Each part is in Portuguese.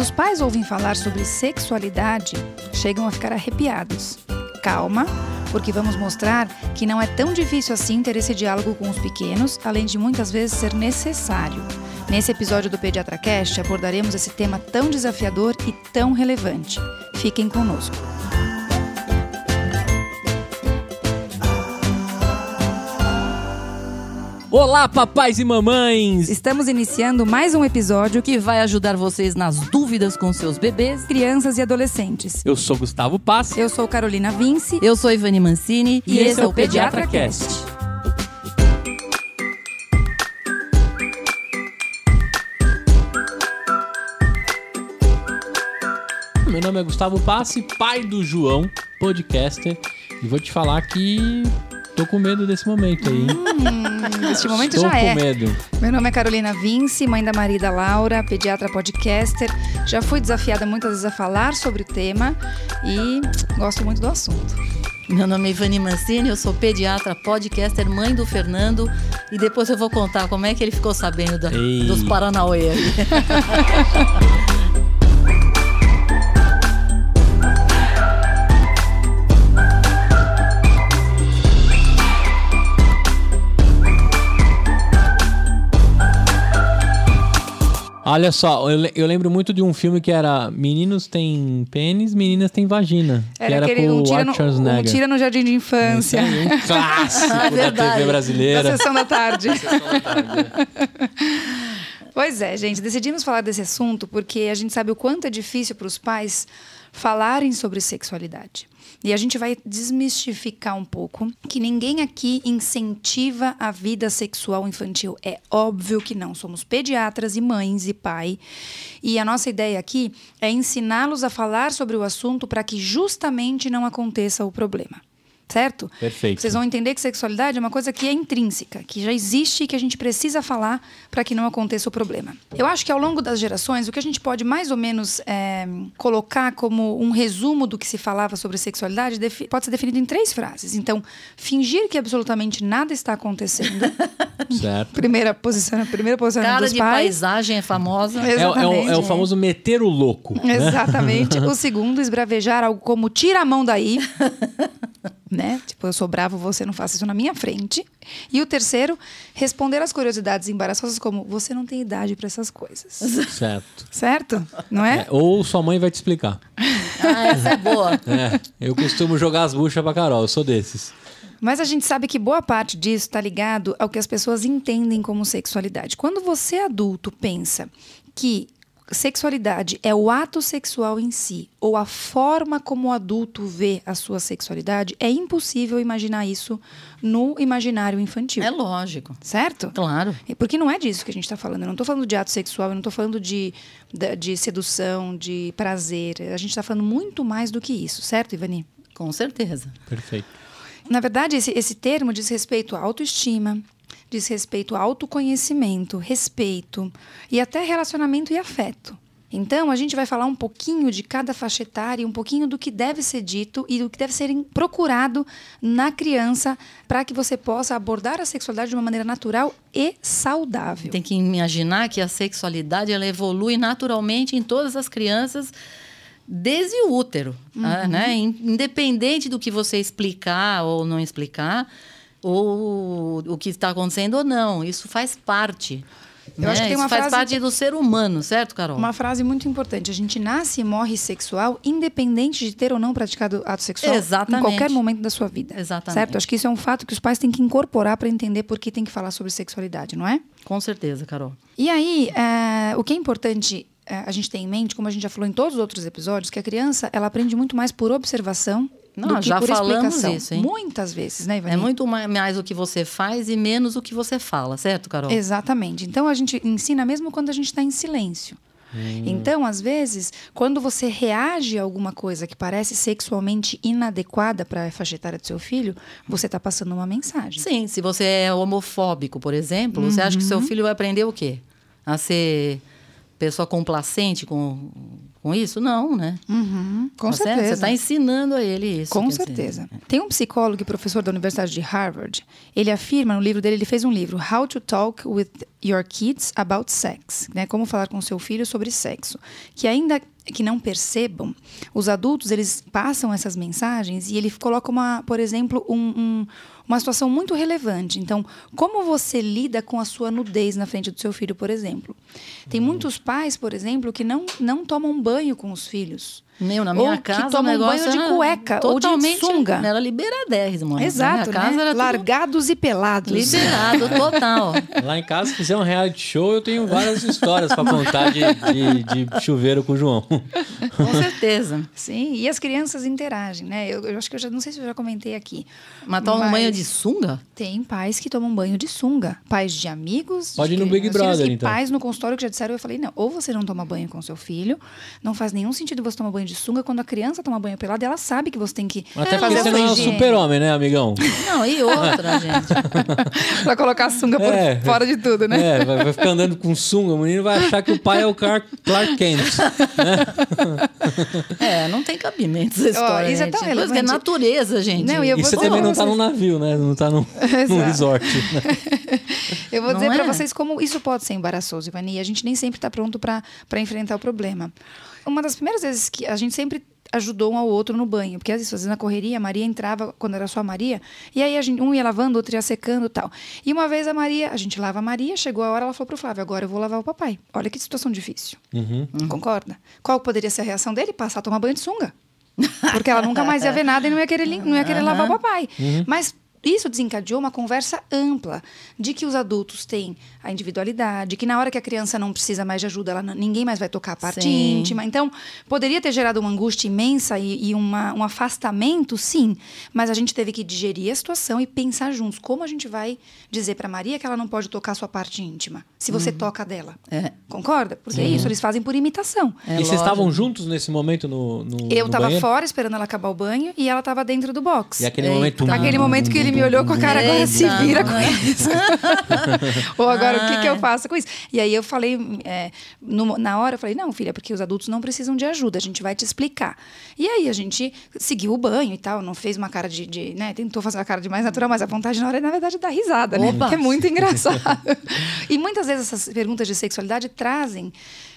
Quando os pais ouvem falar sobre sexualidade, chegam a ficar arrepiados. Calma, porque vamos mostrar que não é tão difícil assim ter esse diálogo com os pequenos, além de muitas vezes ser necessário. Nesse episódio do Pediatra Cast abordaremos esse tema tão desafiador e tão relevante. Fiquem conosco. Olá, papais e mamães! Estamos iniciando mais um episódio que vai ajudar vocês nas dúvidas com seus bebês, crianças e adolescentes. Eu sou Gustavo Pass. Eu sou Carolina Vince. Eu sou Ivani Mancini. E, e esse é o Pediatra Cast. Meu nome é Gustavo Passe, pai do João, podcaster, e vou te falar que Tô com medo desse momento aí. Hum, este momento Estou já é. com medo. Meu nome é Carolina Vince, mãe da Maria da Laura, pediatra podcaster. Já fui desafiada muitas vezes a falar sobre o tema e gosto muito do assunto. Meu nome é Ivani Mancini, eu sou pediatra, podcaster, mãe do Fernando. E depois eu vou contar como é que ele ficou sabendo da, dos Paranauê. Olha só, eu, eu, lembro muito de um filme que era Meninos têm pênis, meninas têm vagina. Era que era aquele com um o tira, no, um tira no Jardim de Infância. Um clássico Ah, da TV brasileira. Da Sessão da Tarde. Da Sessão da Tarde. Pois é, gente, decidimos falar desse assunto porque a gente sabe o quanto é difícil para os pais falarem sobre sexualidade. E a gente vai desmistificar um pouco que ninguém aqui incentiva a vida sexual infantil. É óbvio que não. Somos pediatras e mães e pai. E a nossa ideia aqui é ensiná-los a falar sobre o assunto para que justamente não aconteça o problema certo? Perfeito. Vocês vão entender que sexualidade é uma coisa que é intrínseca, que já existe e que a gente precisa falar para que não aconteça o problema. Eu acho que ao longo das gerações, o que a gente pode mais ou menos é, colocar como um resumo do que se falava sobre sexualidade pode ser definido em três frases. Então, fingir que absolutamente nada está acontecendo. certo. Primeira posição, primeira posição Cara dos de pais. paisagem é famosa. É, é, o, é, o, famoso meter o louco. Né? Exatamente. o segundo, esbravejar algo como tira a mão daí né? Tipo, eu sou bravo, você não faça isso na minha frente. E o terceiro, responder às curiosidades embaraçosas como você não tem idade para essas coisas. Certo. Certo? Não é? é? Ou sua mãe vai te explicar. Ah, essa é boa. É, eu costumo jogar as buchas pra Carol, eu sou desses. Mas a gente sabe que boa parte disso está ligado ao que as pessoas entendem como sexualidade. Quando você adulto pensa que sexualidade é o ato sexual em si, ou a forma como o adulto vê a sua sexualidade, é impossível imaginar isso no imaginário infantil. É lógico. Certo? Claro. Porque não é disso que a gente está falando. Eu não estou falando de ato sexual, eu não estou falando de, de, de, sedução, de prazer. A gente está falando muito mais do que isso, certo, Ivani? Com certeza. Perfeito. Na verdade, esse, esse termo diz respeito à autoestima, diz respeito ao autoconhecimento, respeito e até relacionamento e afeto. Então, a gente vai falar um pouquinho de cada faixa etária, um pouquinho do que deve ser dito e do que deve ser procurado na criança para que você possa abordar a sexualidade de uma maneira natural e saudável. Tem que imaginar que a sexualidade ela evolui naturalmente em todas as crianças desde o útero, uhum. né? Independente do que você explicar ou não explicar, ou o que está acontecendo ou não. Isso faz parte. Eu né? acho que tem uma Isso faz frase parte do ser humano, certo, Carol? Uma frase muito importante. A gente nasce e morre sexual, independente de ter ou não praticado ato sexual Exatamente. em qualquer momento da sua vida. Exatamente. Certo? Acho que isso é um fato que os pais têm que incorporar para entender por que tem que falar sobre sexualidade, não é? Com certeza, Carol. E aí, é, o que é importante é, a gente ter em mente, como a gente já falou em todos os outros episódios, que a criança ela aprende muito mais por observação não, do que já por falamos explicação. isso, hein? Muitas vezes, né, Ivani? É muito mais o que você faz e menos o que você fala, certo, Carol? Exatamente. Então a gente ensina mesmo quando a gente está em silêncio. Hum. Então, às vezes, quando você reage a alguma coisa que parece sexualmente inadequada para a faixa etária do seu filho, você está passando uma mensagem. Sim, se você é homofóbico, por exemplo, uhum. você acha que seu filho vai aprender o quê? A ser pessoa complacente com com isso? Não, né? Uhum, com Tá certo? certeza. Você está ensinando a ele isso. Com quer dizer, certeza. Tem um psicólogo e professor da Universidade de Harvard. Ele afirma no livro dele, ele fez um livro, How to Talk with Your Kids About Sex, né? Como falar com seu filho sobre sexo. Que ainda que não percebam, os adultos eles passam essas mensagens e ele coloca uma, por exemplo, um, um- uma situação muito relevante. Então, como você lida com a sua nudez na frente do seu filho, por exemplo? Tem muitos pais, por exemplo, que não, não tomam banho com os filhos. Meu, na minha Ou que casa o tomam negócio banho de cueca ou de totalmente, sunga. Era liberadérrimo. Exato, na minha casa né? era tudo Largados e pelados. liberado total. Lá em casa, se fizer um reality show, eu tenho várias histórias pra contar de, de, de chuveiro com o João. Com certeza. Sim, e as crianças interagem, né? Eu, eu acho que eu já não sei se eu já comentei aqui. Mas toma um banho de sunga? Tem pais que tomam banho de sunga, pais de amigos. Pode de ir no Big Brother, e então. pais no consultório que já disseram, eu falei, não, ou você não toma banho com seu filho, não faz nenhum sentido você tomar banho de sunga quando a criança toma banho pelado, ela sabe que você tem que Até fazer porque você não é um super-homem, né, amigão? Não, e outra, gente. pra colocar a sunga por É. fora de tudo, né? É, vai, vai ficar andando com sunga, o menino vai achar que o pai é o Clark, Clark Kent. É, não tem cabimento essa história. isso é gente. tão que é relevante. natureza, gente. Não, e eu E vou você também não tá vocês- num navio, né? Não tá num, num resort. né? Eu vou Não dizer pra é? vocês como isso pode ser embaraçoso, Ivani. E a gente nem sempre está pronto para enfrentar o problema. Uma das primeiras vezes que a gente sempre ajudou um ao outro no banho, porque às vezes fazendo a correria, a Maria entrava quando era só a Maria, e aí a gente, um ia lavando, outro ia secando e tal. E uma vez a Maria, a gente lava a Maria, chegou a hora, ela falou pro Flávio, agora eu vou lavar o papai. Olha que situação difícil. Uhum. Concorda? Qual poderia ser a reação dele? Passar a tomar banho de sunga. Porque ela nunca mais ia ver nada e não ia querer, não ia querer lavar o papai. Mas isso desencadeou uma conversa ampla de que os adultos têm a individualidade, que na hora que a criança não precisa mais de ajuda, ela não- ninguém mais vai tocar a parte Sim. íntima. Então, poderia ter gerado uma angústia imensa e, e uma- um afastamento, sim. Mas a gente teve que digerir a situação e pensar juntos como a gente vai dizer para Maria que ela não pode tocar a sua parte íntima, se você toca dela. É. Concorda? Porque é isso, eles fazem por imitação. É e vocês lógico. estavam juntos nesse momento no, no Eu no tava banheiro? fora esperando ela acabar o banho e ela tava dentro do box. E aquele Eita. momento... Aquele momento que ele me olhou com a cara, agora se Eita, vira com mãe. isso. Ou agora, o que, que eu Ai. faço com isso? E aí eu falei, é, no- na hora, eu falei, não, filha, porque os adultos não precisam de ajuda, a gente vai te explicar. E aí a gente seguiu o banho e tal, não fez uma cara de, de, né, tentou fazer uma cara de mais natural, mas a vontade na hora é, na verdade, dar risada, né? Opa! Que é muito engraçado. e muitas vezes essas perguntas de sexualidade trazem...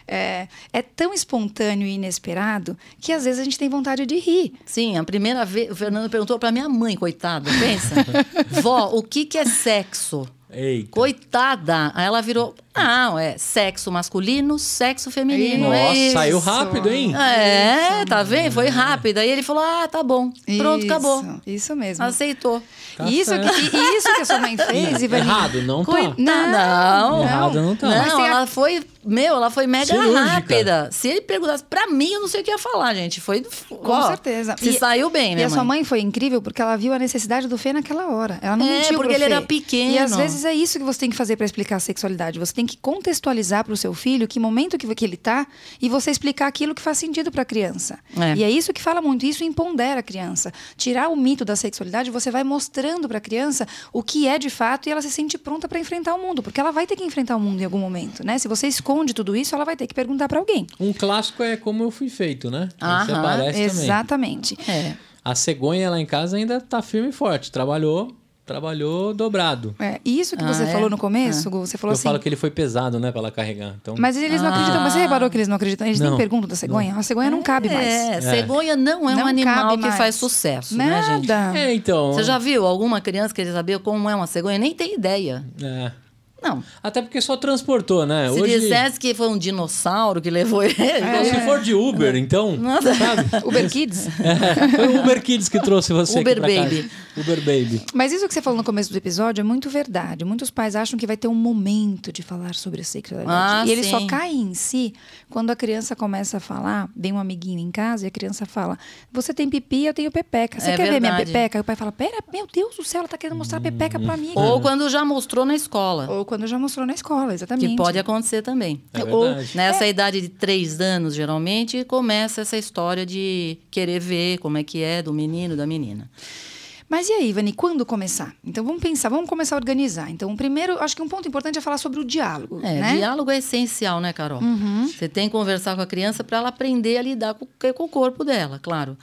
É, é tão espontâneo e inesperado que às vezes a gente tem vontade de rir. Sim, a primeira vez, o Fernando perguntou pra minha mãe, coitada, pensa. Vó, o que, que é sexo? Eita. Coitada. Aí ela virou, não, é sexo masculino, sexo feminino. Nossa, é isso. saiu rápido, hein? É, tá vendo? Foi rápido. Aí ele falou, ah, tá bom. Pronto, Isso, acabou. Isso mesmo. Aceitou. Tá E isso, certo. que, e isso que a sua mãe fez, Ivaninha? Errado, não tá. Não, Não, Errado não tá. Não, ela foi, meu, ela foi mega Cirúrgica. rápida. Se ele perguntasse pra mim, eu não sei o que ia falar, gente. Foi Com certeza. Se E- saiu bem, E né, a sua mãe foi incrível porque ela viu a necessidade do Fê naquela hora. Ela não É, mentiu porque pro ele Fê. era pequeno. E às vezes é isso que você tem que fazer para explicar a sexualidade. Você tem que contextualizar para o seu filho que momento que, que ele tá e você explicar aquilo que faz sentido para a criança. É. E é isso que fala muito. Isso empodera a criança. Tirar o mito da sexualidade, você vai mostrando para a criança o que é de fato e ela se sente pronta para enfrentar o mundo, porque ela vai ter que enfrentar o mundo em algum momento, né? Se você esconde tudo isso, ela vai ter que perguntar para alguém. Um clássico é como eu fui feito, né? Você Aham, aparece também. Exatamente. É. A cegonha lá em casa ainda tá firme e forte. Trabalhou, trabalhou dobrado. É, e isso que Ah, você é? falou no começo, Gu, você falou eu assim. falo que ele foi pesado, né, pra ela carregar. Então, Mas eles não Ah. acreditam. Mas você reparou que eles não acreditam? Eles nem Não. perguntam da cegonha. A cegonha não cabe mais. É, cegonha não é Não um animal que mais. faz sucesso, né, gente? Nada. É, então. Você já viu alguma criança querer saber como é uma cegonha? Nem tem ideia. É. Não. Até porque só transportou, né? Se Hoje, dissesse que foi um dinossauro que levou ele. Então, se for de Uber, então. Nossa. Sabe? Uber Kids. É, foi o Uber Kids que trouxe você Uber aqui pra casa. Baby. Uber Baby. Mas isso que você falou no começo do episódio é muito verdade. Muitos pais acham que vai ter um momento de falar sobre a sexualidade. Ah, e ele sim. só cai em si quando a criança começa a falar, vem um amiguinho em casa e a criança fala: Você tem pipi, eu tenho pepeca. Você É quer ver minha verdade. pepeca? Aí o pai fala: Pera, meu Deus do céu, ela tá querendo mostrar a pepeca pra mim. Ou quando já mostrou na escola. Ou quando já mostrou na escola, exatamente. Que pode acontecer também. É Ou-. Nessa idade de três anos, geralmente, começa essa história de querer ver como é que é do menino, da menina. Mas e aí, Ivani, quando começar? Então vamos pensar, vamos começar a organizar. Então, primeiro, acho que um ponto importante é falar sobre o diálogo. É, né? diálogo é essencial, né, Carol? Você tem que conversar com a criança para ela aprender a lidar com, com o corpo dela, claro.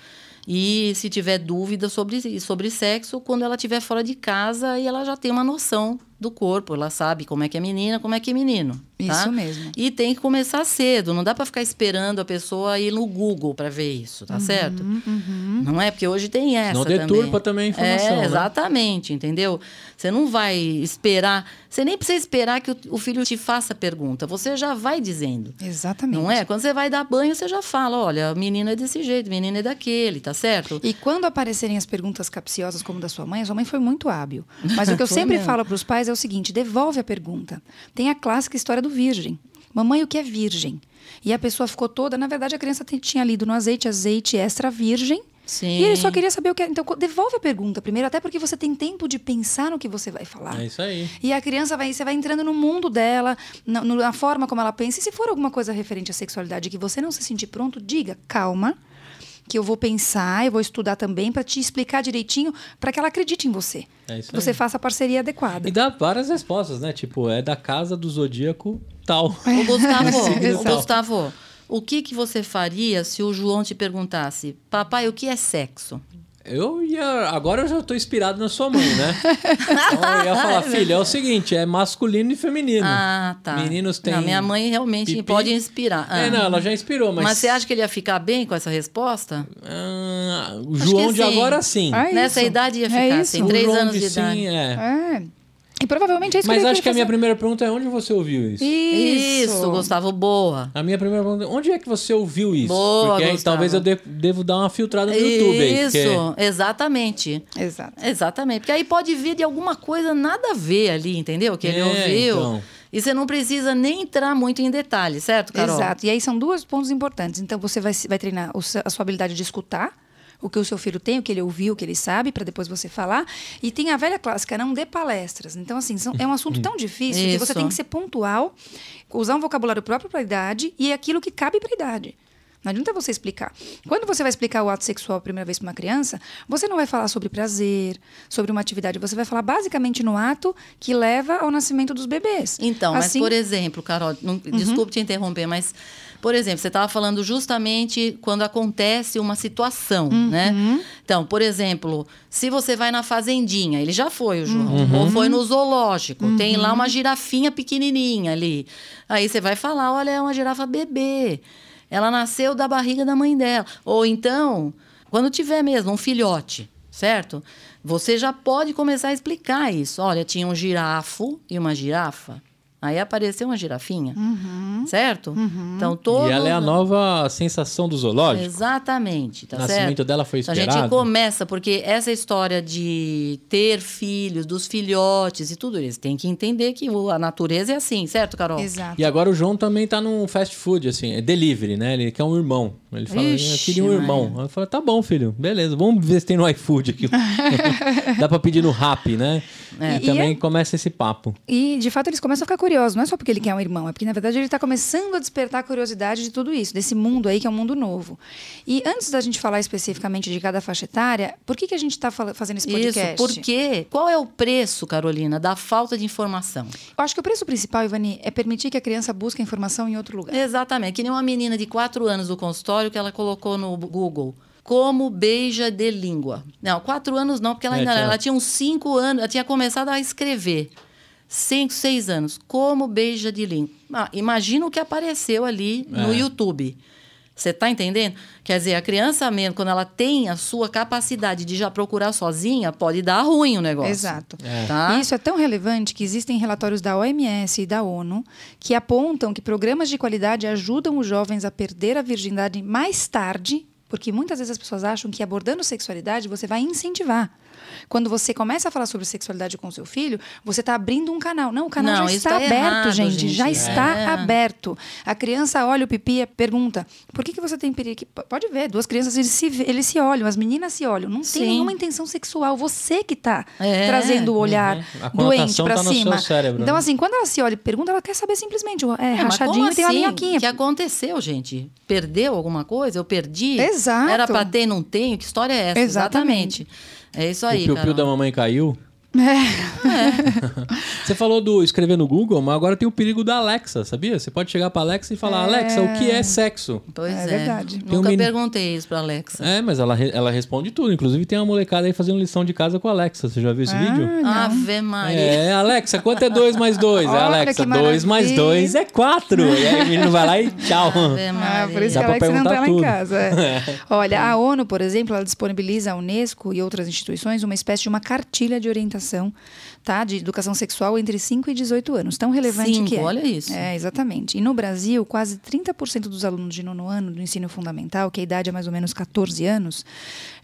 E se tiver dúvida sobre, sobre sexo, quando ela estiver fora de casa, aí ela já tem uma noção do corpo, ela sabe como é que é menina, como é que é menino. Tá? Isso mesmo. E tem que começar cedo, não dá para ficar esperando a pessoa ir no Google para ver isso, tá certo? Não é porque hoje tem essa Não também. deturpa também a informação, É, né? exatamente, entendeu? Você não vai esperar, você nem precisa esperar que o, o filho te faça pergunta, você já vai dizendo. Exatamente. Não é? Quando você vai dar banho, você já fala, olha, menino é desse jeito, menino é daquele, tá certo? E quando aparecerem as perguntas capciosas como da sua mãe, a sua mãe foi muito hábil. Mas o que eu sempre mesmo. falo para os pais é o seguinte: devolve a pergunta. Tem a clássica história do virgem. Mamãe, o que é virgem? E a pessoa ficou toda, na verdade, a criança tinha lido no azeite, azeite extra virgem. Sim. E ele só queria saber o que é. Então, devolve a pergunta primeiro, até porque você tem tempo de pensar no que você vai falar. É isso aí. E a criança vai, você vai entrando no mundo dela, na, na forma como ela pensa. E se for alguma coisa referente à sexualidade que você não se sentir pronto, diga, calma, que eu vou pensar, eu vou estudar também para te explicar direitinho, para que ela acredite em você. É isso você aí. faça a parceria adequada. E dá várias respostas, né? Tipo, é da casa do zodíaco tal. Ô, Gustavo, ô. Gustavo, o que, que você faria se o João te perguntasse, papai, o que é sexo? Eu ia. Agora eu já tô inspirado na sua mãe, né? Então eu ia falar, filha, é o seguinte: é masculino e feminino. Ah, tá. Meninos têm. Não, minha mãe realmente pipi. pode inspirar. Ah. É, não, ela já inspirou, mas. Mas você acha que ele ia ficar bem com essa resposta? Ah, o Acho João de sim. agora sim. É Nessa idade ia É ficar isso. assim, três anos de, sim, idade. é. É. E provavelmente é isso Mas que ele acho que a minha primeira pergunta é onde você ouviu isso? Isso, Gustavo, boa. A minha primeira pergunta é onde é que você ouviu isso? Boa, Porque aí Gustavo. talvez eu de- devo dar uma filtrada no YouTube aí. Isso, porque- exatamente. Exato. Exatamente. Porque aí pode vir de alguma coisa nada a ver ali, entendeu? Que ele É, ouviu. então. E você não precisa nem entrar muito em detalhes, certo, Carol? Exato. E aí são dois pontos importantes. Então você vai, vai treinar a sua habilidade de escutar o que o seu filho tem, o que ele ouviu, o que ele sabe, para depois você falar. E tem a velha clássica, não dê palestras. Então, assim, são- é um assunto tão difícil que você Isso. tem que ser pontual, usar um vocabulário próprio para a idade e aquilo que cabe para a idade. Não adianta você explicar. Quando você vai explicar o ato sexual a primeira vez para uma criança, você não vai falar sobre prazer, sobre uma atividade. Você vai falar basicamente no ato que leva ao nascimento dos bebês. Então, mas Assim- por exemplo, Carol, não, desculpe te interromper, mas, por exemplo, você estava falando justamente quando acontece uma situação, né? Então, por exemplo, se você vai na fazendinha, ele já foi, o João, ou foi no zoológico, tem lá uma girafinha pequenininha ali. Aí você vai falar, olha, é uma girafa bebê. Ela nasceu da barriga da mãe dela. Ou então, quando tiver mesmo um filhote, certo? Você já pode começar a explicar isso. Olha, tinha um girafo e uma girafa. Aí apareceu uma girafinha, certo? Então todo E ela é a nova sensação do zoológico. Exatamente, tá O nascimento certo? dela foi Então, A gente esperado? começa porque essa história de ter filhos, dos filhotes e tudo isso, tem que entender que a natureza é assim, certo, Carol? Exato. E agora o João também tá num fast food, assim, é delivery, né? Ele quer um irmão. Ele fala, eu Ixi, queria um irmão. Eu falo, tá bom, filho, beleza, vamos ver se tem no iFood aqui. Dá pra pedir no Rap, né? É. E E também é- começa esse papo. E, de fato, eles começam a ficar curiosos. Não é só porque ele quer um irmão, é porque, na verdade, ele está começando a despertar a curiosidade de tudo isso, desse mundo aí que é um mundo novo. E antes da gente falar especificamente de cada faixa etária, por que, que a gente está fazendo esse podcast? Isso, porque qual é o preço, Carolina, da falta de informação? Eu acho que o preço principal, Ivani, é permitir que a criança busque a informação em outro lugar. Exatamente, que nem uma menina de 4 anos do consultório que ela colocou no Google. Como beija de língua. Não, quatro anos não, porque ela É, ainda tinha- ela tinha uns cinco anos, ela tinha começado a escrever. Cinco, seis anos. Como beija de língua. Ah, imagina o que apareceu ali no É. YouTube. Você está entendendo? Quer dizer, a criança mesmo, quando ela tem a sua capacidade de já procurar sozinha, pode dar ruim o negócio. Exato. É. Tá? E isso é tão relevante que existem relatórios da OMS e da ONU que apontam que programas de qualidade ajudam os jovens a perder a virgindade mais tarde, porque muitas vezes as pessoas acham que abordando sexualidade você vai incentivar. Quando você começa a falar sobre sexualidade com seu filho, você está abrindo um canal. Não, o canal Não, já está tá aberto, errado, gente. gente. Já É. está aberto. A criança olha o pipi e pergunta: por que, que você tem perigo? Pode ver, duas crianças eles se, eles se olham, as meninas se olham. Não tem Sim. nenhuma intenção sexual. Você que está É. trazendo o olhar Uhum. Doente para tá cima. seu cérebro, então, né? assim, quando ela se olha e pergunta, ela quer saber simplesmente, é, É, rachadinho e tem uma assim? minhoquinha. O que aconteceu, gente? Perdeu alguma coisa? Eu perdi? Exato. Era pra ter e não tenho? Que história é essa? Exatamente. É isso O aí, piu-piu Carol. da mamãe caiu. É. Você falou do escrever no Google, mas agora tem o perigo da Alexa, sabia? Você pode chegar pra Alexa e falar, Alexa, o que é sexo? Pois É é. verdade. Tem um Nunca meni- perguntei isso pra Alexa. É, mas ela, ela responde tudo. Inclusive tem uma molecada aí fazendo lição de casa com a Alexa. Você já viu esse vídeo? Ave Maria. É, Alexa, quanto é 2 mais 2? É, Alexa, que 2 mais maravilha. 2 é 4. E aí o menino vai lá e tchau. Ave Ah, Maria. por isso Dá que a pra Alexa não perguntar tá lá em tudo. casa. é. Olha, a ONU, por exemplo, ela disponibiliza a Unesco e outras instituições uma espécie de uma cartilha de orientação, tá? De educação sexual entre 5 e 18 anos. Tão relevante Cinco, que é. olha isso. É, exatamente. E no Brasil, quase 30% dos alunos de nono ano do ensino fundamental, que a idade é mais ou menos 14 anos,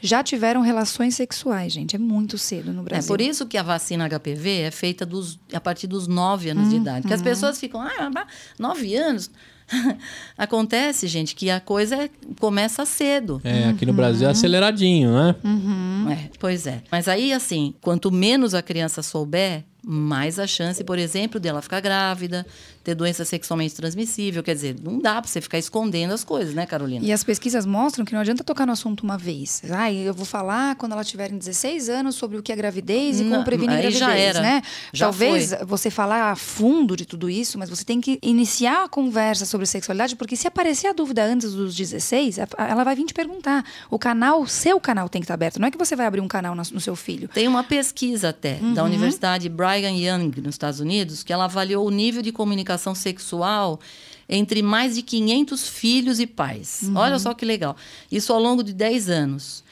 já tiveram relações sexuais, gente. É muito cedo no É Brasil. por isso que a vacina HPV é feita dos, a partir dos 9 anos de idade. Porque as pessoas ficam, ah, mas 9 anos. Acontece, gente, que a coisa é- começa cedo. É, aqui no Brasil é aceleradinho, né? É, pois é. Mas aí, assim, quanto menos a criança souber, mais a chance, por exemplo, dela ficar grávida, ter doença sexualmente transmissível. Quer dizer, não dá pra você ficar escondendo as coisas, né, Carolina? E as pesquisas mostram que não adianta tocar no assunto uma vez. Ah, eu vou falar quando ela tiver em 16 anos sobre o que é gravidez e como Não, prevenir aí gravidez, já era. né? Já Talvez foi. você falar a fundo de tudo isso, mas você tem que iniciar a conversa sobre sexualidade, porque se aparecer a dúvida antes dos 16, a- ela vai vir te perguntar. O canal, seu canal tem que estar aberto. Não é que você vai abrir um canal na- no seu filho. Tem uma pesquisa até da Universidade Brigham Young, nos Estados Unidos, que ela avaliou o nível de comunicação sexual entre mais de 500 filhos e pais. Olha só que legal. Isso ao longo de 10 anos.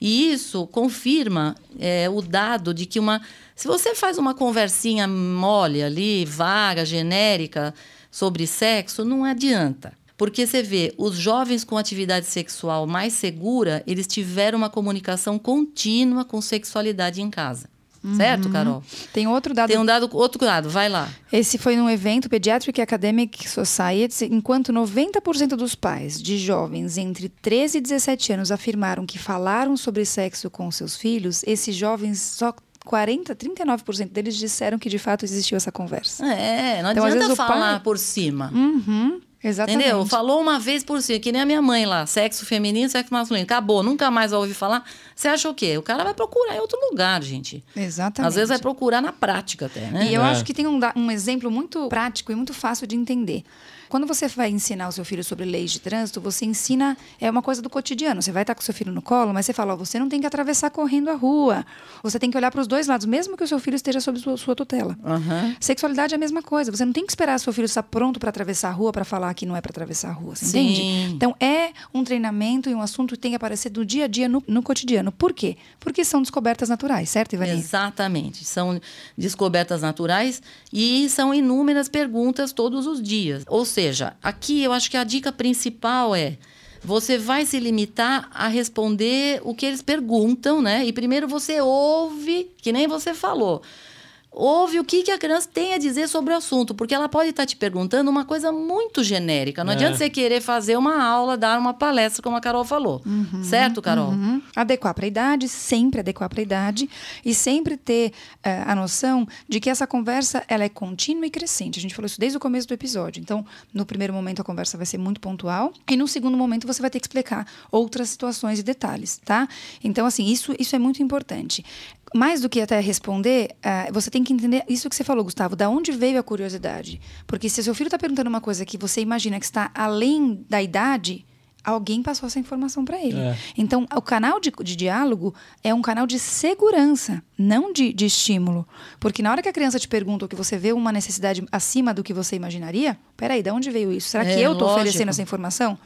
E isso confirma é, o dado de que uma. Se você faz uma conversinha mole ali, vaga, genérica, sobre sexo, não adianta. Porque você vê, os jovens com atividade sexual mais segura, eles tiveram uma comunicação contínua com sexualidade em casa. Certo, Carol? Tem outro dado Tem um dado, outro dado, vai lá. Esse foi num evento Pediatric Academic Society, enquanto 90% dos pais de jovens entre 13 e 17 anos afirmaram que falaram sobre sexo com seus filhos, esses jovens só 40, 39% deles disseram que de fato existiu essa conversa. É, não Então, às adianta vezes, falar pai- por cima. Uhum, exatamente. Entendeu? Falou uma vez por cima, que nem a minha mãe lá, sexo feminino, sexo masculino. Acabou, nunca mais vai ouvir falar. Você acha o quê? O cara vai procurar em outro lugar, gente. Exatamente. Às vezes vai procurar na prática até, né? E eu É. acho que tem um, um exemplo muito prático e muito fácil de entender. Quando você vai ensinar o seu filho sobre leis de trânsito, você ensina, é uma coisa do cotidiano. Você vai estar com o seu filho no colo, mas você fala, ó, você não tem que atravessar correndo a rua. Você tem que olhar para os dois lados, mesmo que o seu filho esteja sob sua, sua tutela. Aham. Sexualidade é a mesma coisa. Você não tem que esperar seu filho estar pronto para atravessar a rua para falar que não é para atravessar a rua. Entende? Então é um treinamento e um assunto que tem que aparecer do dia a dia no, no cotidiano. Por quê? Porque são descobertas naturais, certo, Ivani? Exatamente. São descobertas naturais e são inúmeras perguntas todos os dias. Ou seja, aqui eu acho que a dica principal é você vai se limitar a responder o que eles perguntam, né? E primeiro você ouve, que nem você falou. Ouve o que, que a criança tem a dizer sobre o assunto, porque ela pode estar te perguntando uma coisa muito genérica. Não É. adianta você querer fazer uma aula, dar uma palestra, como a Carol falou. certo, Carol? Uhum. Adequar para a idade, sempre adequar para a idade e sempre ter eh, a noção de que essa conversa ela é contínua e crescente. A gente falou isso desde o começo do episódio. Então, no primeiro momento a conversa vai ser muito pontual e no segundo momento você vai ter que explicar outras situações e detalhes, tá? Então, assim, isso, isso é muito importante. Mais do que até responder, eh, você tem que entender isso que você falou, Gustavo, da onde veio a curiosidade. Porque se seu filho está perguntando uma coisa que você imagina que está além da idade, alguém passou essa informação para ele. É. Então, o canal de, de diálogo é um canal de segurança, não de, de estímulo. Porque na hora que a criança te pergunta ou que você vê uma necessidade acima do que você imaginaria, peraí, de onde veio isso? Será que É, eu estou oferecendo essa informação?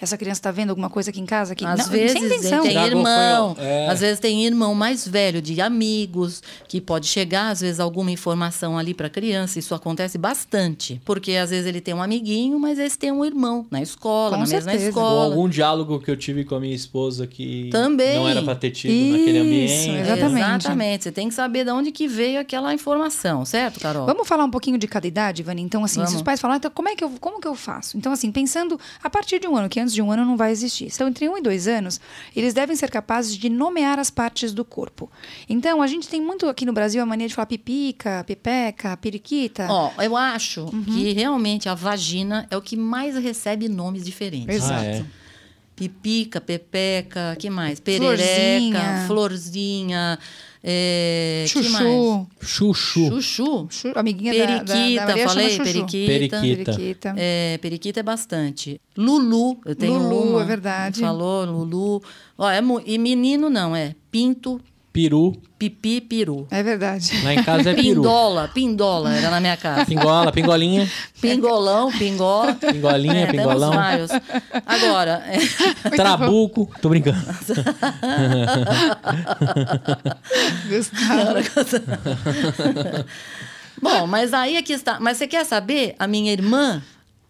Essa criança está vendo alguma coisa aqui em casa? Que, Às não, vezes sem intenção. tem irmão, foi, é. às vezes tem irmão mais velho de amigos que pode chegar às vezes alguma informação ali para criança. Isso acontece bastante, porque às vezes ele tem um amiguinho, mas esse tem um irmão na escola, Com na mesma certeza. Ou escola. algum diálogo que eu tive com a minha esposa que Também. não era pra ter tido naquele Isso, ambiente. exatamente. Exatamente. Você tem que saber de onde que veio aquela informação, certo, Carol? Vamos falar um pouquinho de cada idade, Ivani? Então, assim, se os pais falam, então, como é que eu, como que eu faço? Então, assim, pensando a partir de um ano, que antes de um ano não vai existir. Então, entre um e dois anos, eles devem ser capazes de nomear as partes do corpo. Então, a gente tem muito aqui no Brasil a mania de falar pipica, pipeca, periquita. Ó, eu acho Uhum. que realmente a vagina é o que mais recebe nomes diferentes. Exato. Ah, é. pipica, pepeca, que mais? Perereca, Florzinha. florzinha, é? Chuchu. Chuchu. Chuchu. Chu- Amiguinha da- da, Periquita, da, Maria falei? chuchu. Periquita. Periquita. Periquita. É, periquita é bastante. Lulu, eu tenho Lulu, uma. é verdade. Falou, Lulu. Ó, é, e menino não, é pinto, Peru. pipi, peru. É verdade. Lá em casa é peru. Pindola, pindola, era na minha casa. Pingola, pingolinha. Pingolão, pingola. Pingolinha, É, temos pingolão. vários. Agora, é, Trabuco. Tô brincando. Gustavo. Bom, mas aí aqui está. Mas você quer saber? A minha irmã,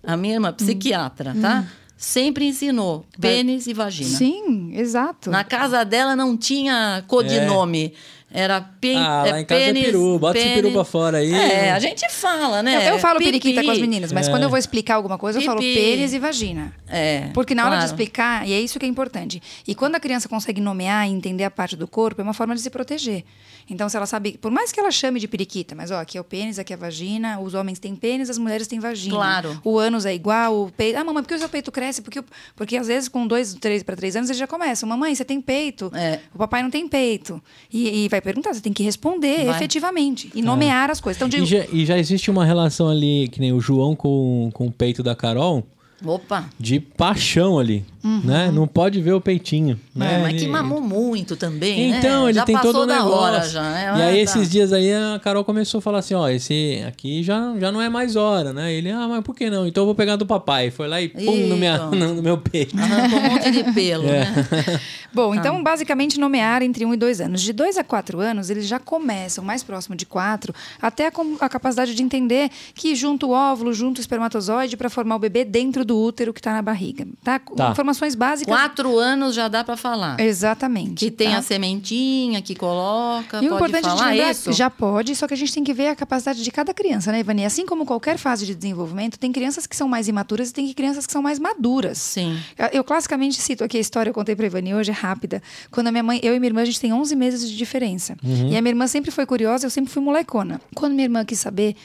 a minha irmã psiquiatra, tá? Sempre ensinou pênis e vagina. Sim, exato. Na casa dela não tinha codinome. Era pe Ah, lá é em casa é pênis, peru. Bota esse pênis. peru pra fora aí. É, a gente fala, né? Eu, eu falo Pipi. periquita com as meninas, mas É. quando eu vou explicar alguma coisa, eu falo pênis e vagina. É. Porque na hora de explicar, e é isso que é importante. E quando a criança consegue nomear e entender a parte do corpo, é uma forma de se proteger. Então, se ela sabe, por mais que ela chame de periquita, mas ó, aqui é o pênis, aqui é a vagina, os homens têm pênis, as mulheres têm vagina. Claro. O ânus é igual, o peito. Ah, mamãe, por que o seu peito cresce? Porque, porque às vezes com dois, três para três anos eles já começam. Mamãe, você tem peito. É. O papai não tem peito. E, e vai perguntar, você tem que responder Vai. efetivamente e nomear as coisas. Então, de, E já, e já existe uma relação ali, que nem o João com, com o peito da Carol, Opa. de paixão ali, né? Não pode ver o peitinho, né? É, mas que mamou muito também, né? Então, ele já tem passou todo o negócio. hora já, né? E Ah, aí, tá. esses dias aí, a Carol começou a falar assim, ó, esse aqui já, já não é mais hora, né? Ele, ah, mas por que não? Então eu vou pegar do papai. Foi lá e pum, Ih, no, minha, no, no meu peito. Arrancou um monte de pelo, É. né? Bom, então, basicamente, nomear entre um e dois anos. De dois a quatro anos, eles já começam, mais próximo de quatro, até a, com- a capacidade de entender que junto o óvulo, junto o espermatozoide, para formar o bebê dentro do útero que está na barriga. Tá? Tá. Informações básicas. Quatro anos já dá pra falar. Exatamente. Que tem tá? a sementinha, que coloca, E o pode importante é falar lembrar, isso? já pode, só que a gente tem que ver a capacidade de cada criança, né, Ivani? Assim como qualquer fase de desenvolvimento, tem crianças que são mais imaturas e tem crianças que são mais maduras. Sim. Eu- Eu classicamente cito aqui a história, eu contei pra Ivani hoje, é rápida. Quando a minha mãe, eu e minha irmã, a gente tem 11 meses de diferença. E a minha irmã sempre foi curiosa, eu sempre fui molecona. Quando minha irmã quis saber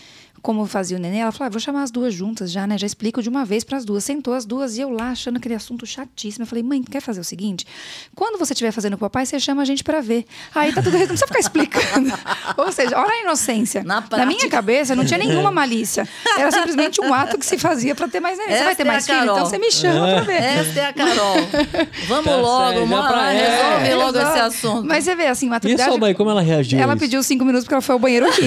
como fazia o neném, ela falou: ah, vou chamar as duas juntas já, né? Já explico de uma vez para as duas. Sentou as duas e eu lá achando aquele assunto chatíssimo. Eu falei: mãe, quer fazer o seguinte? Quando você estiver fazendo com o papai, você chama a gente para ver. Aí tá tudo não precisa ficar explicando. Ou seja, olha a inocência. Na Na prática. minha cabeça não tinha nenhuma malícia. Era simplesmente um ato que se fazia para ter mais neném. Você vai Essa ter é mais filho? Então você me chama para ver. Essa é a Carol. Vamos Tá logo, bora, pra- é. resolve logo Exato. esse assunto. Mas você vê, assim, E maturidade... sua mãe, como ela reagiu? Ela isso? pediu cinco minutos porque ela foi ao banheiro aqui.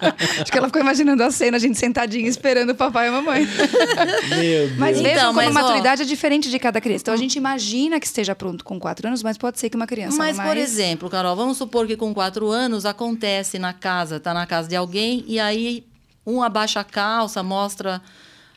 Acho que ela ficou imaginando a cena, a gente sentadinha esperando o papai e a mamãe. Meu Deus. Mas Então, vejam como mas, a ó- maturidade é diferente de cada criança. Então a gente imagina que esteja pronto com quatro anos, mas pode ser que uma criança Mas, mais... por exemplo, Carol, vamos supor que com quatro anos acontece na casa, tá na casa de alguém, e aí um abaixa a calça, mostra,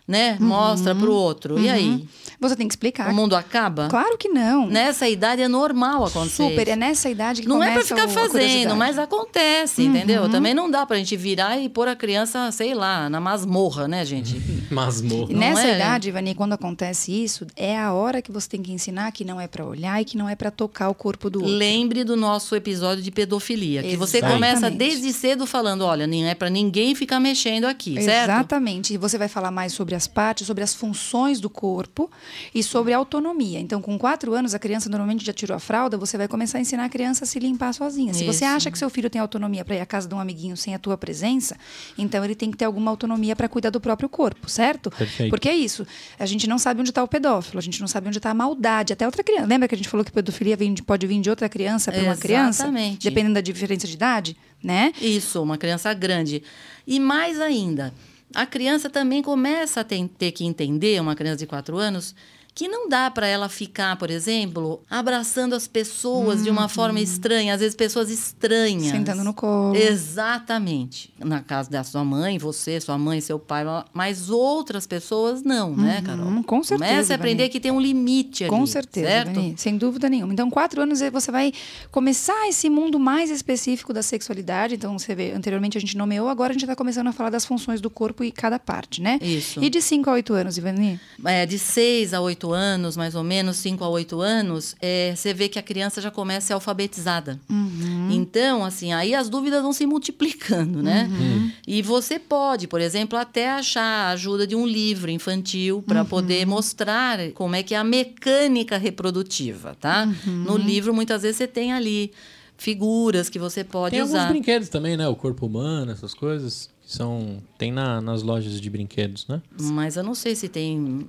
né? Mostra pro outro. E aí? Você tem que explicar. O mundo acaba? Claro que não. Nessa idade é normal acontecer. Super, é nessa idade que Não é pra começa ficar fazendo. Uhum. mas acontece, entendeu? Também não dá pra gente virar e pôr a criança, sei lá, na masmorra, né, gente? Masmorra. E Não nessa é? idade, Ivani, quando acontece isso, é a hora que você tem que ensinar que não é pra olhar e que não é pra tocar o corpo do outro. Lembre do nosso episódio de pedofilia, que você Exatamente. começa desde cedo falando, olha, não é pra ninguém ficar mexendo aqui, certo? Exatamente. E você vai falar mais sobre as partes, sobre as funções do corpo e sobre autonomia. Então, com quatro anos, a criança normalmente já tirou a fralda, você vai começar a ensinar a criança a se limpar sozinha. Se você Isso. acha que seu filho tem autonomia para ir à casa de um amiguinho sem a tua presença, então ele tem que ter alguma autonomia para cuidar do próprio corpo, certo? Perfeito. Porque é isso. A gente não sabe onde está o pedófilo, a gente não sabe onde está a maldade. Até outra criança. Lembra que a gente falou que pedofilia vem de- pode vir de outra criança para uma criança? Exatamente. Dependendo da diferença de idade, né? Isso, uma criança grande. E mais ainda, a criança também começa a ter que entender, uma criança de 4 anos, que não dá para ela ficar, por exemplo, abraçando as pessoas de uma forma estranha, às vezes pessoas estranhas. Sentando no colo. Exatamente. Na casa da sua mãe, você, sua mãe, seu pai, mas outras pessoas não, né, Carol? Uhum, com certeza, Comece a aprender que tem um limite ali. Com certeza, certo? Sem dúvida nenhuma. Então, quatro anos eh, você vai começar esse mundo mais específico da sexualidade. Então, você vê, anteriormente a gente nomeou, agora a gente está começando a falar das funções do corpo e cada parte, né? Isso. E de 5 a 8 anos, Ivani? é, de 6 a 8 anos, mais ou menos, 5 a 8 anos, é, você vê que a criança já começa a ser alfabetizada. Uhum. Então, assim, aí as dúvidas vão se multiplicando, né? Uhum. E você pode, por exemplo, até achar a ajuda de um livro infantil para Uhum. poder mostrar como é que é a mecânica reprodutiva, tá? Uhum. No livro, muitas vezes, você tem ali figuras que você pode Tem alguns usar. brinquedos também, né? O corpo humano, essas coisas. Que são. Tem na, nas lojas de brinquedos, né? Mas eu não sei se tem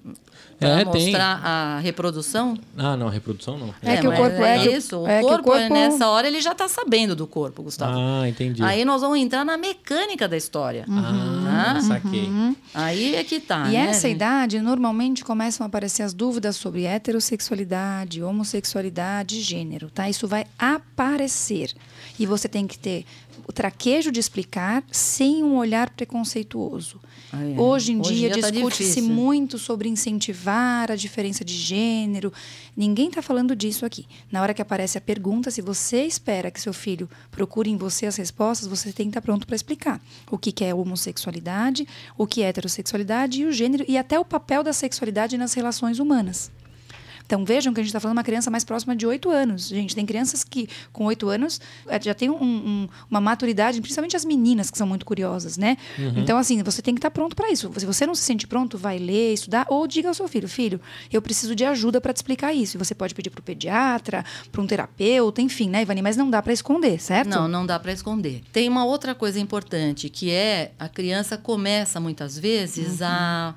para É, tem. mostrar a reprodução. Ah, não, reprodução não. É que o mas corpo- é que o- isso. O é que o corpo, corpo- nessa hora, ele já está sabendo do corpo, Gustavo. Ah, entendi. Aí nós vamos entrar na mecânica da história. Ah, Tá? saquei. Aí é que tá. E né, essa gente? idade, normalmente começam a aparecer as dúvidas sobre heterossexualidade, homossexualidade, gênero, tá? Isso vai aparecer. E você tem que ter o traquejo de explicar sem um olhar preconceituoso. Ah, é. Hoje em Hoje dia, dia tá discute-se difícil. muito sobre incentivar a diferença de gênero. Ninguém está falando disso aqui. Na hora que aparece a pergunta, se você espera que seu filho procure em você as respostas, você tem que estar pronto para explicar o que, que é homossexualidade, o que é heterossexualidade e o gênero, e até o papel da sexualidade nas relações humanas. Então vejam que a gente está falando de uma criança mais próxima de 8 anos. Gente, tem crianças que com 8 anos eh, já tem um- um- uma maturidade, principalmente as meninas que são muito curiosas, né? Então, assim, você tem que estar pronto para isso. Se você não se sente pronto, vai ler, estudar, ou diga ao seu filho, filho, eu preciso de ajuda para te explicar isso. E você pode pedir para o pediatra, para um terapeuta, enfim, né, Ivani? Mas não dá para esconder, certo? Não, não dá para esconder. Tem uma outra coisa importante, que é a criança começa muitas vezes a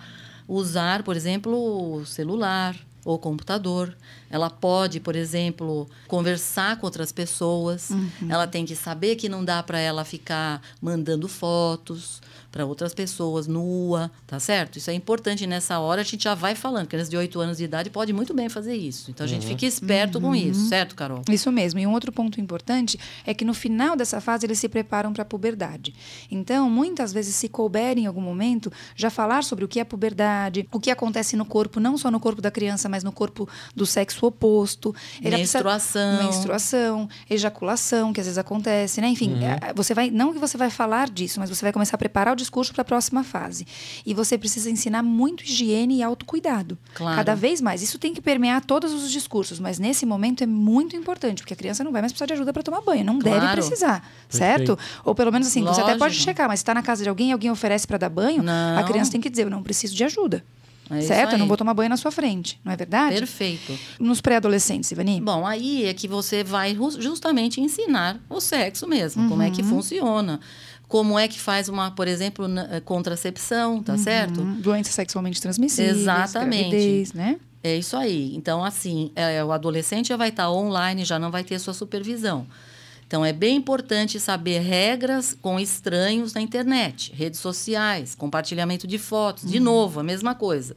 usar, por exemplo, o celular ou computador. Ela pode, por exemplo, conversar com outras pessoas. Ela tem que saber que não dá para ela ficar mandando fotos para outras pessoas nua, tá certo? Isso é importante nessa hora, a gente já vai falando. Criança de 8 anos de idade pode muito bem fazer isso. Então a gente fica esperto com isso, certo, Carol? Isso mesmo. E um outro ponto importante é que no final dessa fase eles se preparam para a puberdade. Então, muitas vezes, se couber em algum momento, já falar sobre o que é puberdade, o que acontece no corpo, não só no corpo da criança, mas no corpo do sexo oposto. Ele precisa- Menstruação. menstruação, ejaculação, que às vezes acontece, né? Enfim, é, você vai, não que você vai falar disso, mas você vai começar a preparar o discurso para a próxima fase. E você precisa ensinar muito higiene e autocuidado. Claro. Cada vez mais. Isso tem que permear todos os discursos, mas nesse momento é muito importante, porque a criança não vai mais precisar de ajuda para tomar banho, não deve Claro. precisar, certo? Ou pelo menos assim, você até pode Lógico. checar, mas se está na casa de alguém e alguém oferece para dar banho, a Não. criança tem que dizer, eu não preciso de ajuda. É certo? Eu não vou tomar banho na sua frente, não é verdade? Perfeito. Nos pré-adolescentes, Ivani? Bom, aí é que você vai justamente ensinar o sexo mesmo, como é que Uhum. funciona. Como é que faz uma, por exemplo, na- eh, contracepção, tá certo? Hum, Doenças sexualmente transmissíveis, Exatamente. gravidez, né? É isso aí. Então, assim, é, o adolescente já vai estar online, já não vai ter sua supervisão. Então, é bem importante saber regras com estranhos na internet, redes sociais, compartilhamento de fotos. De novo, a mesma coisa.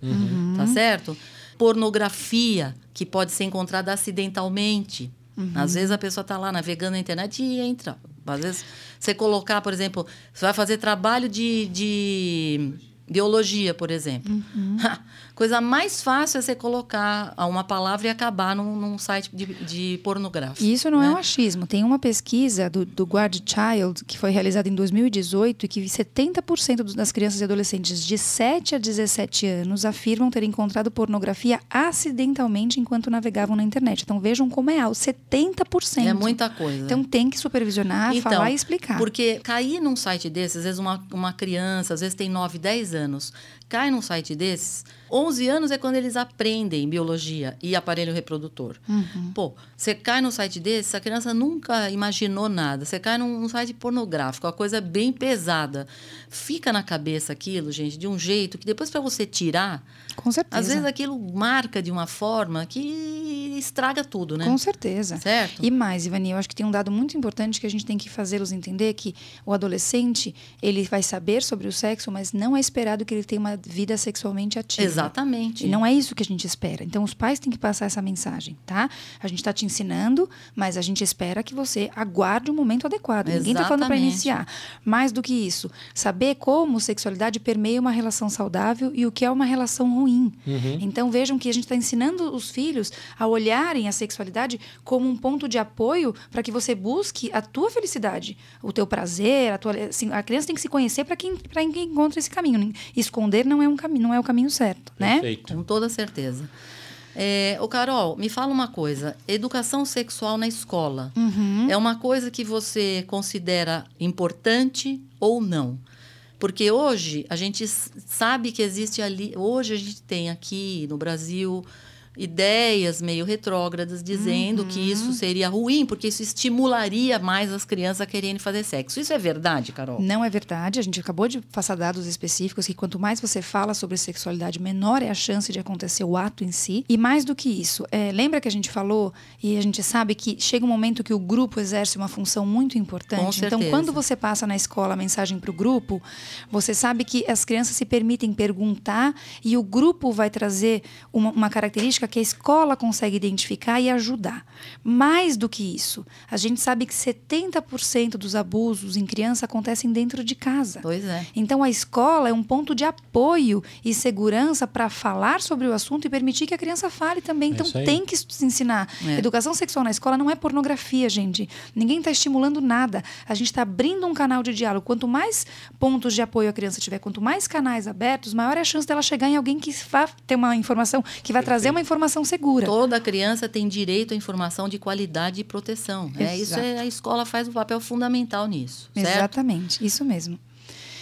Tá certo? Pornografia, que pode ser encontrada acidentalmente. Às vezes a pessoa está lá navegando na internet e entra. Às vezes você colocar, por exemplo, você vai fazer trabalho de, de biologia, por exemplo. Coisa mais fácil é você colocar uma palavra e acabar num, num site de, de pornográfico. Isso não é né? um achismo. Tem uma pesquisa do, do Guard Child, que foi realizada em 2018, e que 70% dos- das crianças e adolescentes de 7 a 17 anos afirmam ter encontrado pornografia acidentalmente enquanto navegavam na internet. Então vejam como é alto, 70%. É muita coisa. Então tem que supervisionar, Então, falar e explicar. Porque cair num site desses, às vezes uma, uma criança, às vezes tem 9, 10 anos, cai num site desses, 11 anos é quando eles aprendem biologia e aparelho reprodutor. Uhum. Pô, você cai num site desses, a criança nunca imaginou nada. Você cai num, num site pornográfico, uma coisa bem pesada. Fica na cabeça aquilo, gente, de um jeito que depois para você tirar, Com certeza. às vezes aquilo marca de uma forma que estraga tudo, né? Com certeza. Certo? E mais, Ivani, eu acho que tem um dado muito importante que a gente tem que fazê-los entender que o adolescente, ele vai saber sobre o sexo, mas não é esperado que ele tenha uma vida sexualmente ativa. Exatamente. E não é isso que a gente espera. Então, os pais têm que passar essa mensagem, tá? A gente está te ensinando, mas a gente espera que você aguarde o momento adequado. Ninguém está falando para Exatamente. iniciar. Mais do que isso, saber como sexualidade permeia uma relação saudável e o que é uma relação ruim. Então, vejam que a gente está ensinando os filhos a olharem a sexualidade como um ponto de apoio para que você busque a tua felicidade, o teu prazer, a tua assim, a criança tem que se conhecer para quem para quem encontra esse caminho. Esconder não é um caminho, não é o caminho certo, né? Perfeito. Com toda certeza. É, ô Carol, me fala uma coisa. Educação sexual na escola Uhum. é uma coisa que você considera importante ou não? Porque hoje a gente sabe que existe ali. Hoje a gente tem aqui no Brasil ideias meio retrógradas dizendo que isso seria ruim, porque isso estimularia mais as crianças a quererem fazer sexo. Isso é verdade, Carol? Não é verdade. A gente acabou de passar dados específicos que quanto mais você fala sobre sexualidade, menor é a chance de acontecer o ato em si. E mais do que isso, é, lembra que a gente falou e a gente sabe que chega um momento que o grupo exerce uma função muito importante. Então, quando você passa na escola a mensagem para o grupo, você sabe que as crianças se permitem perguntar e o grupo vai trazer uma, uma característica que a escola consegue identificar e ajudar. Mais do que isso, a gente sabe que 70% dos abusos em criança acontecem dentro de casa. Pois é. Então, a escola é um ponto de apoio e segurança para falar sobre o assunto e permitir que a criança fale também. É Então, tem que se ensinar. É. Educação sexual na escola não é pornografia, gente. Ninguém está estimulando nada. A gente está abrindo um canal de diálogo. Quanto mais pontos de apoio a criança tiver, quanto mais canais abertos, maior é a chance dela chegar em alguém que vai ter uma informação, que vai trazer uma informação segura. Toda criança tem direito à informação de qualidade e proteção. É, isso Exato. é, a escola faz um papel fundamental nisso, certo? Exatamente, isso mesmo.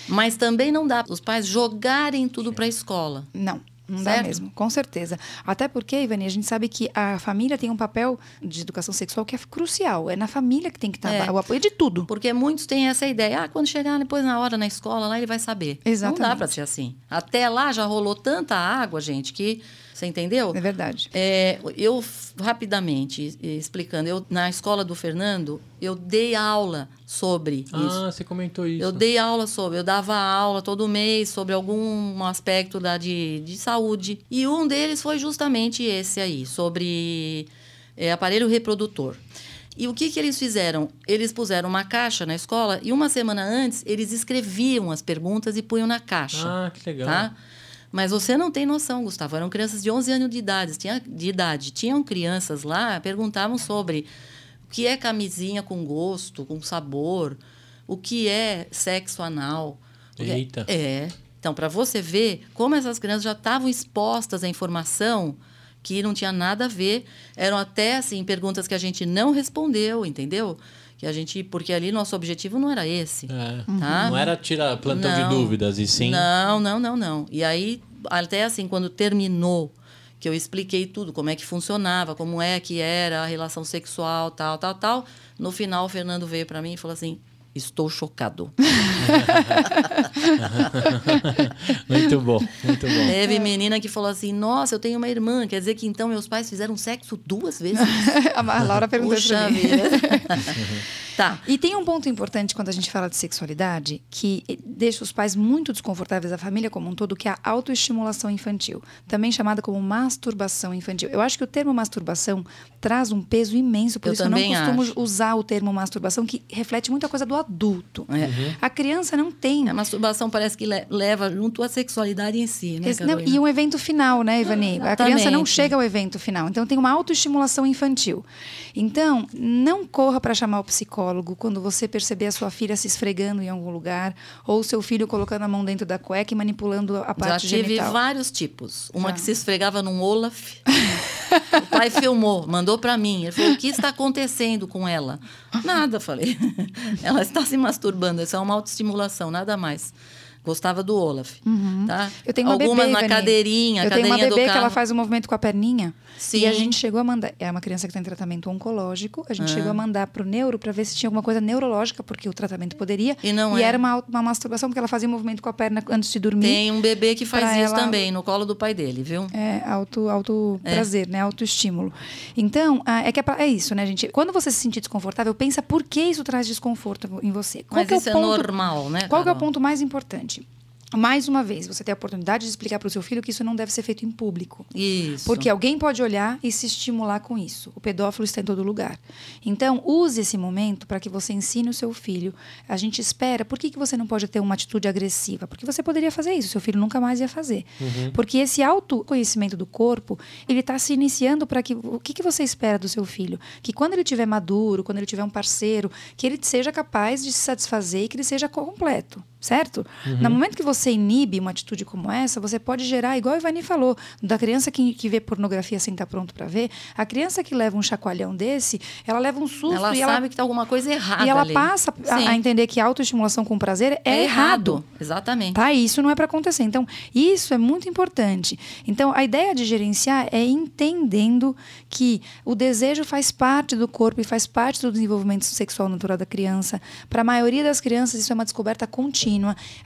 Mas também não dá para os pais jogarem tudo para a escola. Não. Não Certo? mesmo, com certeza. Até porque, Ivani, a gente sabe que a família tem um papel de educação sexual que é crucial. É na família que tem que estar É. o apoio de tudo. Porque muitos têm essa ideia, ah, quando chegar depois na hora na escola, lá ele vai saber. Não Exatamente. dá para ser assim. Até lá já rolou tanta água, gente, que você entendeu? É verdade. É, eu rapidamente explicando, eu na escola do Fernando, eu dei aula sobre isso. Ah, você comentou isso. Eu dei aula sobre, eu dava aula todo mês sobre algum aspecto da, de, de saúde. E um deles foi justamente esse aí, sobre é, aparelho reprodutor. E o que, que eles fizeram? Eles puseram uma caixa na escola e uma semana antes eles escreviam as perguntas e punham na caixa. Ah, que legal. Tá? Mas você não tem noção, Gustavo. Eram crianças de 11 anos de idade. Tinha, de idade. Tinham crianças lá, perguntavam sobre o que é camisinha com gosto, com sabor, o que é sexo anal. é- Eita. É. Então, para você ver como essas crianças já estavam expostas à informação que não tinha nada a ver. Eram até, assim, perguntas que a gente não respondeu, entendeu? Que a gente... Porque ali nosso objetivo não era esse. É. Tá? Não era tirar plantão Não. de dúvidas, e sim. Não, não, não, não. E aí, até assim, quando terminou, que eu expliquei tudo, como é que funcionava, como é que era a relação sexual, tal, tal, tal. No final, o Fernando veio para mim e falou assim: Estou chocado. muito bom, muito bom. Teve menina que falou assim: Nossa, eu tenho uma irmã, quer dizer que então meus pais fizeram sexo duas vezes? a Laura perguntou Puxa pra mim. tá. E tem um ponto importante quando a gente fala de sexualidade que deixa os pais muito desconfortáveis, a família como um todo, que é a autoestimulação infantil, também chamada como masturbação infantil. Eu acho que o termo masturbação traz um peso imenso, por Eu isso eu não costumo acho. usar o termo masturbação, que reflete muita coisa do adulto. É. A criança não tem. A masturbação parece que le- leva junto a sexualidade em si, né? Esse- não, e um evento final, né, Ivani? A criança não chega ao evento final. Então, tem uma autoestimulação infantil. Então, não corra para chamar o psicólogo quando você perceber a sua filha se esfregando em algum lugar ou o seu filho colocando a mão dentro da cueca e manipulando a Já parte tive genital. vários tipos. Uma Já. que se esfregava num Olaf. o pai filmou, mandou para mim. Ele falou: o que está acontecendo com ela? Nada, falei. ela está se masturbando. Isso é uma autoestimulação, nada mais. Gostava do Olaf. Tá? Uhum. Eu tenho uma Algumas bebê, na Ivani. cadeirinha, Eu tenho uma bebê que ela faz o movimento com a perninha. Sim. E a gente chegou a mandar. É uma criança que está em tratamento oncológico. A gente Ah. chegou a mandar para o neuro para ver se tinha alguma coisa neurológica, porque o tratamento poderia. E não é. era uma, uma masturbação, porque ela fazia movimento com a perna antes de dormir. Tem um bebê que faz isso ela- também, no colo do pai dele, viu? É, auto, auto prazer, né? Autoestímulo. Então, é que é, pra- é isso, né, gente? Quando você se sentir desconfortável, pensa por que isso traz desconforto em você. Qual Mas que é o isso é ponto- normal, né? Qual é o ponto mais importante? Mais uma vez, você tem a oportunidade de explicar para o seu filho que isso não deve ser feito em público. Isso. Porque alguém pode olhar e se estimular com isso. O pedófilo está em todo lugar. Então, use esse momento para que você ensine o seu filho. A gente espera. Por que, que você não pode ter uma atitude agressiva? Porque você poderia fazer isso, seu filho nunca mais ia fazer. Porque esse autoconhecimento do corpo, ele está se iniciando para que. O que, que você espera do seu filho? Que quando ele tiver maduro, quando ele tiver um parceiro, que ele seja capaz de se satisfazer e que ele seja completo. Certo? No momento que você inibe uma atitude como essa, você pode gerar, igual a Ivani falou, da criança que, que vê pornografia sem estar pronto para ver, a criança que leva um chacoalhão desse, ela leva um susto Ela e sabe ela, que tá alguma coisa errada e ela ali. passa a, a entender que a autoestimulação com prazer é, errado. Exatamente. Tá? E isso não é para acontecer. Então, isso é muito importante. Então, a ideia de gerenciar é entendendo que o desejo faz parte do corpo e faz parte do desenvolvimento sexual natural da criança. Para a maioria das crianças, isso é uma descoberta contínua.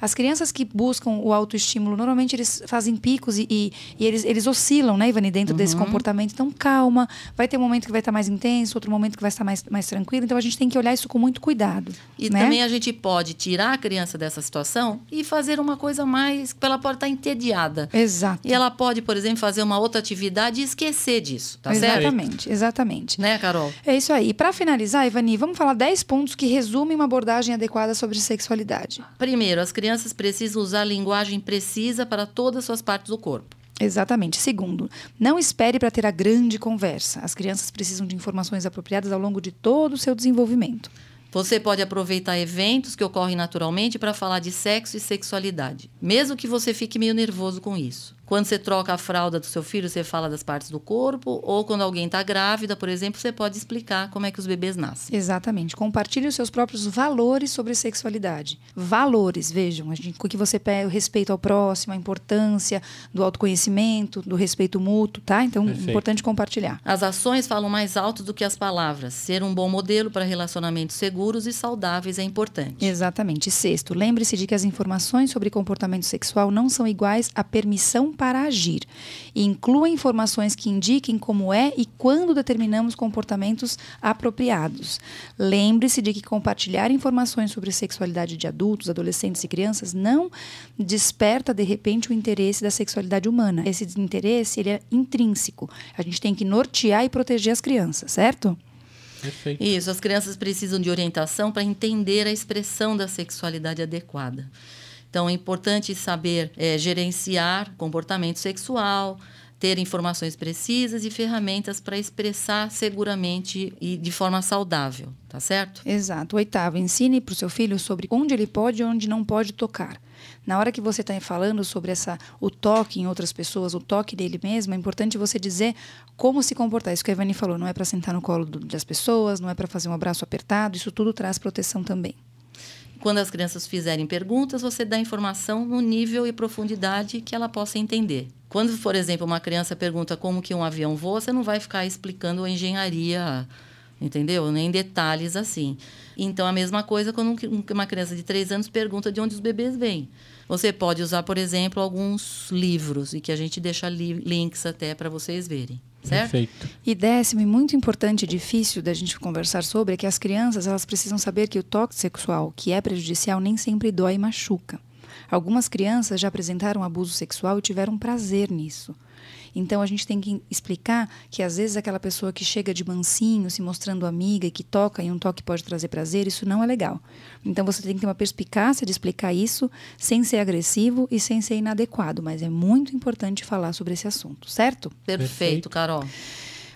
As crianças que buscam o autoestímulo, normalmente eles fazem picos e, e, e eles, eles oscilam, né, Ivani, dentro desse comportamento. Então, calma. Vai ter um momento que vai estar mais intenso, outro momento que vai estar mais, mais tranquilo. Então, a gente tem que olhar isso com muito cuidado. E né? também a gente pode tirar a criança dessa situação e fazer uma coisa mais. Ela pode estar entediada. Exato. E ela pode, por exemplo, fazer uma outra atividade e esquecer disso, tá certo? exatamente, exatamente. Né, Carol? É isso aí. E para finalizar, Ivani, vamos falar 10 pontos que resumem uma abordagem adequada sobre sexualidade. Primeiro, as crianças precisam usar linguagem precisa para todas as suas partes do corpo. Exatamente. Segundo, não espere para ter a grande conversa. As crianças precisam de informações apropriadas ao longo de todo o seu desenvolvimento. Você pode aproveitar eventos que ocorrem naturalmente para falar de sexo e sexualidade, mesmo que você fique meio nervoso com isso. Quando você troca a fralda do seu filho, você fala das partes do corpo, ou quando alguém está grávida, por exemplo, você pode explicar como é que os bebês nascem. Exatamente. Compartilhe os seus próprios valores sobre sexualidade. Valores, vejam, a gente, o que você pega, o respeito ao próximo, a importância do autoconhecimento, do respeito mútuo, tá? Então, Perfeito. é importante compartilhar. As ações falam mais alto do que as palavras. Ser um bom modelo para relacionamentos seguros e saudáveis é importante. Exatamente. Sexto, lembre-se de que as informações sobre comportamento sexual não são iguais à permissão para agir. E inclua informações que indiquem como é e quando determinamos comportamentos apropriados. Lembre-se de que compartilhar informações sobre sexualidade de adultos, adolescentes e crianças não desperta de repente o interesse da sexualidade humana. Esse interesse ele é intrínseco. A gente tem que nortear e proteger as crianças, certo? Perfeito. Isso, as crianças precisam de orientação para entender a expressão da sexualidade adequada. Então, é importante saber eh, gerenciar comportamento sexual, ter informações precisas e ferramentas para expressar seguramente e de forma saudável, tá certo? Exato. Oitavo, ensine para o seu filho sobre onde ele pode e onde não pode tocar. Na hora que você está falando sobre essa, o toque em outras pessoas, o toque dele mesmo, é importante você dizer como se comportar. Isso que a Ivani falou, não é para sentar no colo do- das pessoas, não é para fazer um abraço apertado, isso tudo traz proteção também. Quando as crianças fizerem perguntas, você dá informação no nível e profundidade que ela possa entender. Quando, por exemplo, uma criança pergunta como que um avião voa, você não vai ficar explicando a engenharia, entendeu? Nem detalhes assim. Então, a mesma coisa quando um- uma criança de três anos pergunta de onde os bebês vêm. Você pode usar, por exemplo, alguns livros e que a gente deixa li- links até para vocês verem, certo? Perfeito. E décimo, e muito importante e difícil da gente conversar sobre, é que as crianças elas precisam saber que o toque sexual, que é prejudicial, nem sempre dói e machuca. Algumas crianças já apresentaram abuso sexual e tiveram prazer nisso. Então a gente tem que explicar que às vezes aquela pessoa que chega de mansinho, se mostrando amiga e que toca e um toque pode trazer prazer, isso não é legal. Então você tem que ter uma perspicácia de explicar isso sem ser agressivo e sem ser inadequado, mas é muito importante falar sobre esse assunto, certo? Perfeito, Perfeito. Carol.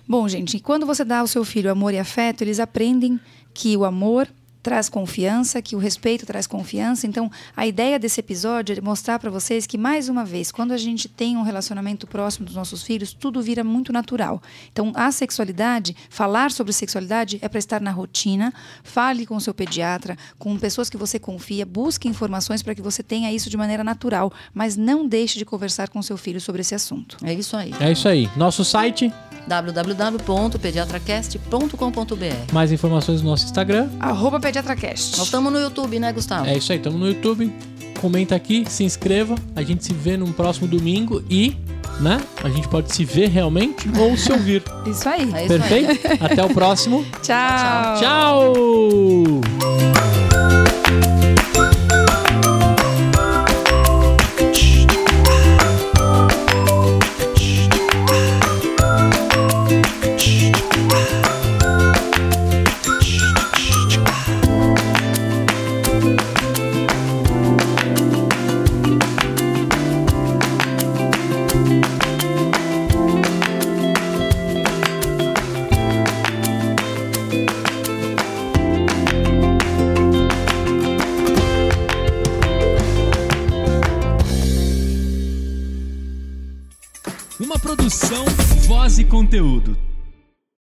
Bom, gente, quando você dá ao seu filho amor e afeto, eles aprendem que o amor traz confiança, que o respeito traz confiança. Então, a ideia desse episódio é mostrar para vocês que mais uma vez, quando a gente tem um relacionamento próximo dos nossos filhos, tudo vira muito natural. Então, a sexualidade, falar sobre sexualidade é para estar na rotina. Fale com o seu pediatra, com pessoas que você confia, busque informações para que você tenha isso de maneira natural, mas não deixe de conversar com seu filho sobre esse assunto. É isso aí. É isso aí. Nosso site, www.pediatracast.com.br mais informações no nosso Instagram. Arroba PediatraCast. Nós estamos no YouTube, né, Gustavo? É isso aí, estamos no YouTube. Comenta aqui, se inscreva. A gente se vê no próximo domingo e, né? A gente pode se ver realmente ou se ouvir. Isso aí. É isso aí. Perfeito? Até o próximo. Tchau. Tchau! Produção, conteúdo.